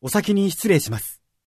お先に失礼します。